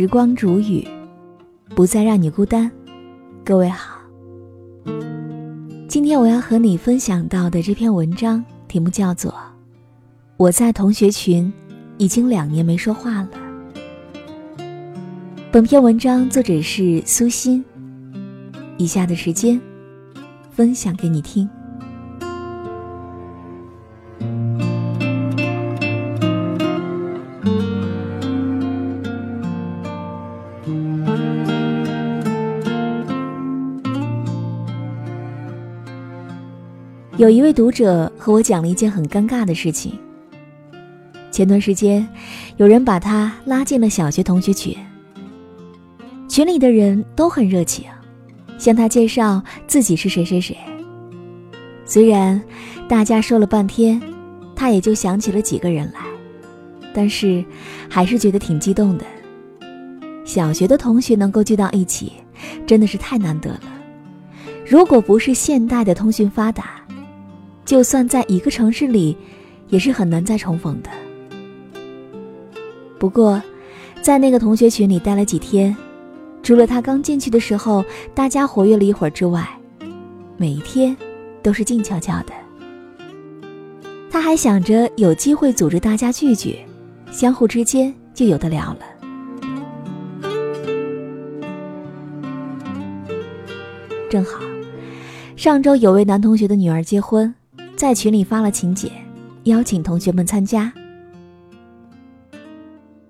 时光煮雨，不再让你孤单。各位好，今天我要和你分享到的这篇文章题目叫做《我在同学群已经两年没说话了》。本篇文章作者是苏欣。以下的时间，分享给你听。有一位读者和我讲了一件很尴尬的事情。前段时间，有人把他拉进了小学同学群，群里的人都很热情，向他介绍自己是谁谁谁。虽然大家说了半天，他也就想起了几个人来，但是还是觉得挺激动的。小学的同学能够聚到一起，真的是太难得了。如果不是现代的通讯发达，就算在一个城市里，也是很难再重逢的。不过，在那个同学群里待了几天，除了他刚进去的时候大家活跃了一会儿之外，每一天都是静悄悄的。他还想着有机会组织大家聚聚，相互之间就有的聊了。正好，上周有位男同学的女儿结婚。在群里发了请柬，邀请同学们参加。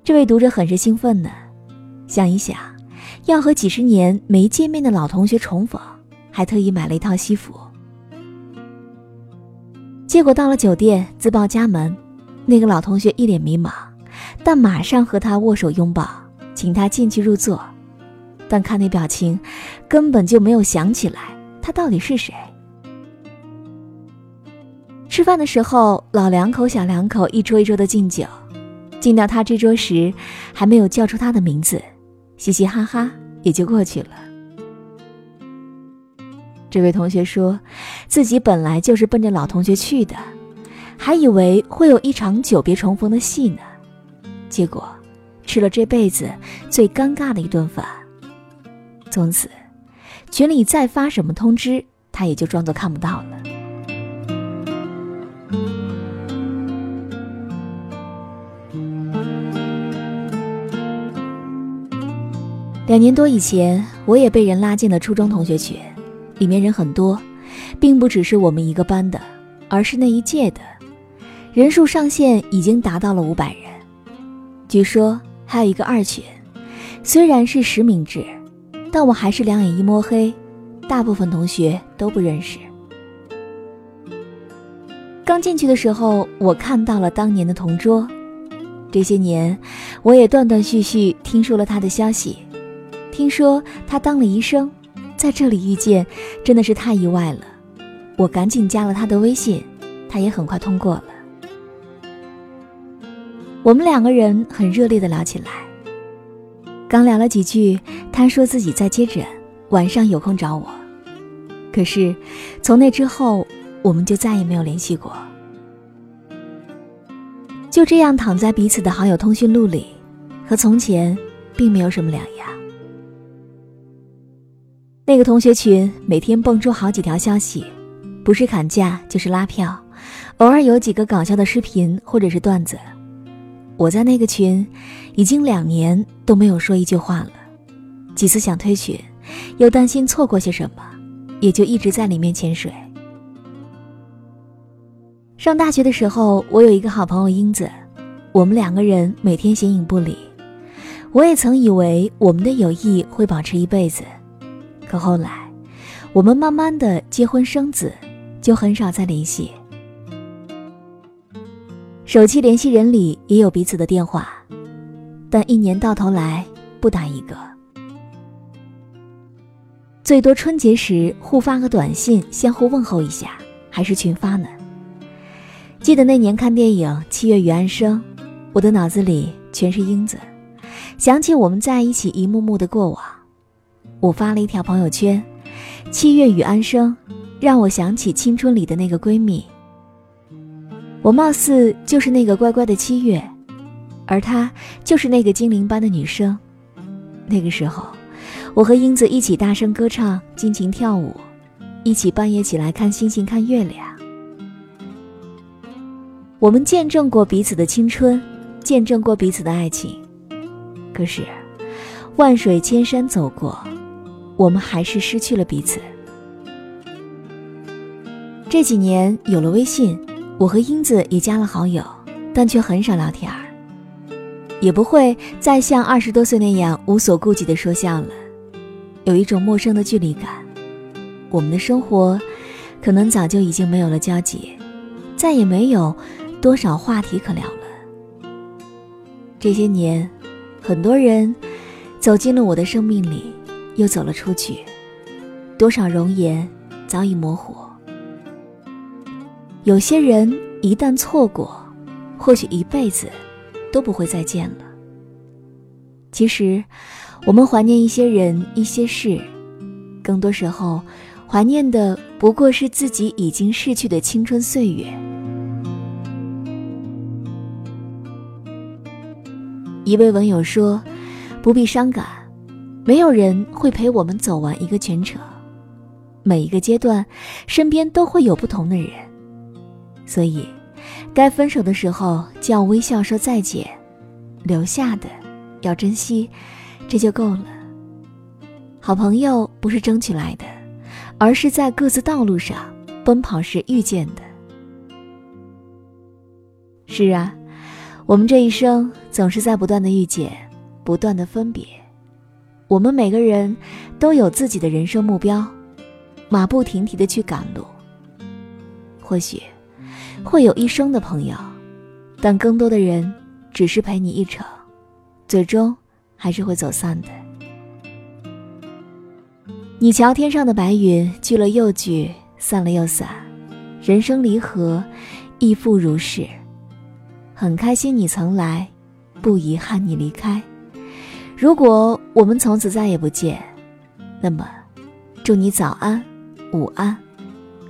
这位读者很是兴奋呢，想一想，要和几十年没见面的老同学重逢，还特意买了一套西服。结果到了酒店，自报家门，那个老同学一脸迷茫，但马上和他握手拥抱，请他进去入座。但看那表情，根本就没有想起来他到底是谁。吃饭的时候，老两口、小两口一桌一桌的敬酒，敬到他这桌时，还没有叫出他的名字，嘻嘻哈哈也就过去了。这位同学说，自己本来就是奔着老同学去的，还以为会有一场久别重逢的戏呢，结果吃了这辈子最尴尬的一顿饭。从此，群里再发什么通知，他也就装作看不到了。两年多以前，我也被人拉进了初中同学群，里面人很多，并不只是我们一个班的，而是那一届的，人数上限已经达到了五百人。据说还有一个二群，虽然是实名制，但我还是两眼一摸黑，大部分同学都不认识。刚进去的时候，我看到了当年的同桌，这些年，我也断断续续听说了他的消息。听说他当了医生，在这里遇见，真的是太意外了。我赶紧加了他的微信，他也很快通过了。我们两个人很热烈的聊起来。刚聊了几句，他说自己在接诊，晚上有空找我。可是从那之后，我们就再也没有联系过。就这样躺在彼此的好友通讯录里，和从前并没有什么两样。那个同学群每天蹦出好几条消息，不是砍价就是拉票，偶尔有几个搞笑的视频或者是段子。我在那个群已经两年都没有说一句话了，几次想退群，又担心错过些什么，也就一直在里面潜水。上大学的时候，我有一个好朋友英子，我们两个人每天形影不离。我也曾以为我们的友谊会保持一辈子。可后来，我们慢慢的结婚生子，就很少再联系。手机联系人里也有彼此的电话，但一年到头来不打一个。最多春节时互发个短信，相互问候一下，还是群发呢。记得那年看电影《七月与安生》，我的脑子里全是英子，想起我们在一起一幕幕的过往。我发了一条朋友圈：“七月与安生，让我想起青春里的那个闺蜜。我貌似就是那个乖乖的七月，而她就是那个精灵般的女生，那个时候，我和英子一起大声歌唱，尽情跳舞，一起半夜起来看星星、看月亮。我们见证过彼此的青春，见证过彼此的爱情。可是，万水千山走过，我们还是失去了彼此。这几年有了微信，我和英子也加了好友，但却很少聊天儿。也不会再像二十多岁那样无所顾忌的说笑了，有一种陌生的距离感。我们的生活，可能早就已经没有了交集，再也没有多少话题可聊了。这些年，很多人走进了我的生命里，又走了出去，多少容颜早已模糊。有些人一旦错过，或许一辈子。都不会再见了。其实，我们怀念一些人、一些事，更多时候，怀念的不过是自己已经逝去的青春岁月。一位文友说：“不必伤感，没有人会陪我们走完一个全程。每一个阶段，身边都会有不同的人，所以。”该分手的时候，就要微笑说再见；留下的，要珍惜，这就够了。好朋友不是争取来的，而是在各自道路上奔跑时遇见的。是啊，我们这一生总是在不断的遇见，不断的分别。我们每个人都有自己的人生目标，马不停蹄的去赶路。或许。会有一生的朋友，但更多的人只是陪你一程，最终还是会走散的。你瞧天上的白云，聚了又聚，散了又散，人生离合，亦复如是。很开心你曾来，不遗憾你离开。如果我们从此再也不见，那么，祝你早安、午安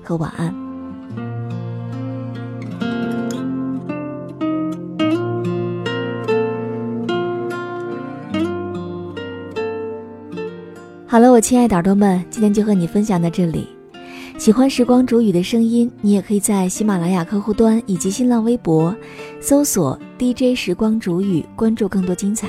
和晚安。好了，我亲爱的耳朵们，今天就和你分享到这里。喜欢时光煮雨的声音，你也可以在喜马拉雅客户端以及新浪微博搜索 DJ 时光煮雨，关注更多精彩。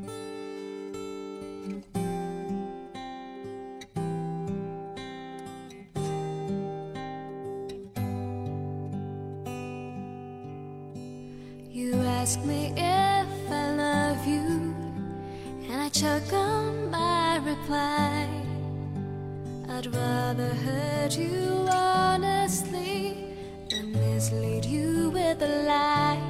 On my reply. I'd rather hurt you honestly than mislead you with a lie.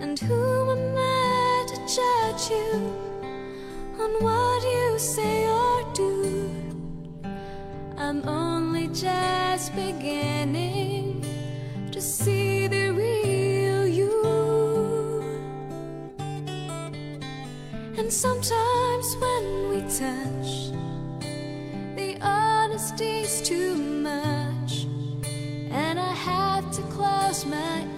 And who am I to judge you on what you say or do? I'm only just beginning to see And sometimes when we touch, the honesty's too much. And I have to close my eyes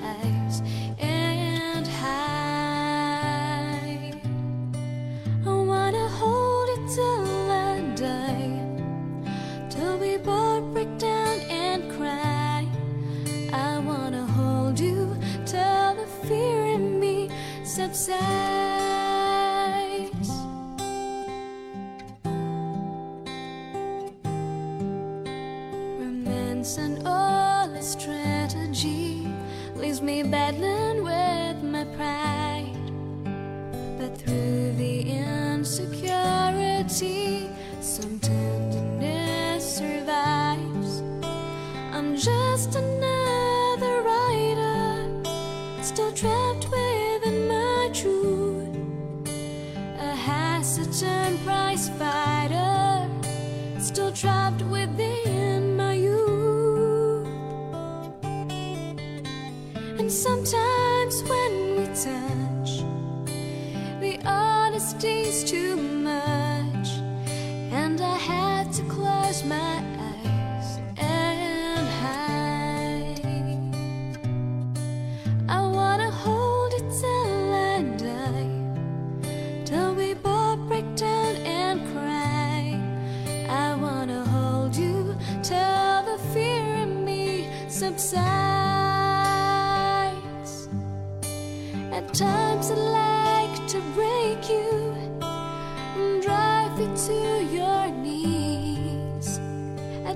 leaves me battling with my pride. But through the insecurity,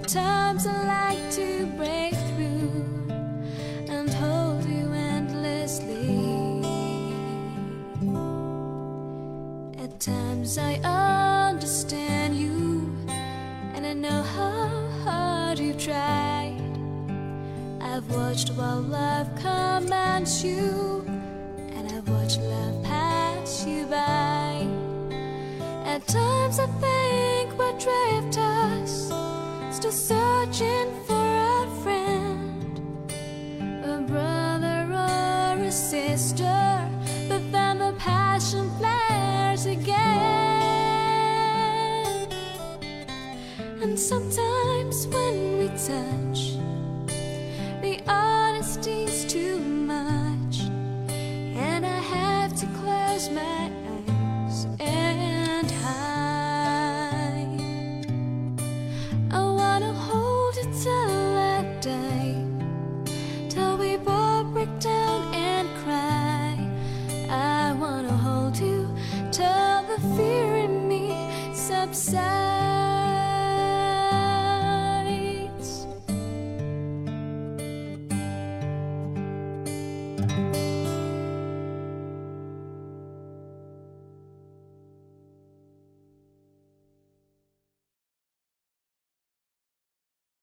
At times I like to break through and hold you endlessly. At times I understand you and I know how hard you've tried. I've watched while love commands you, and I've watched love pass you by. At times I think what drift us, still searching for a friend, a brother or a sister, but then the passion flares again. And sometimes when we touch,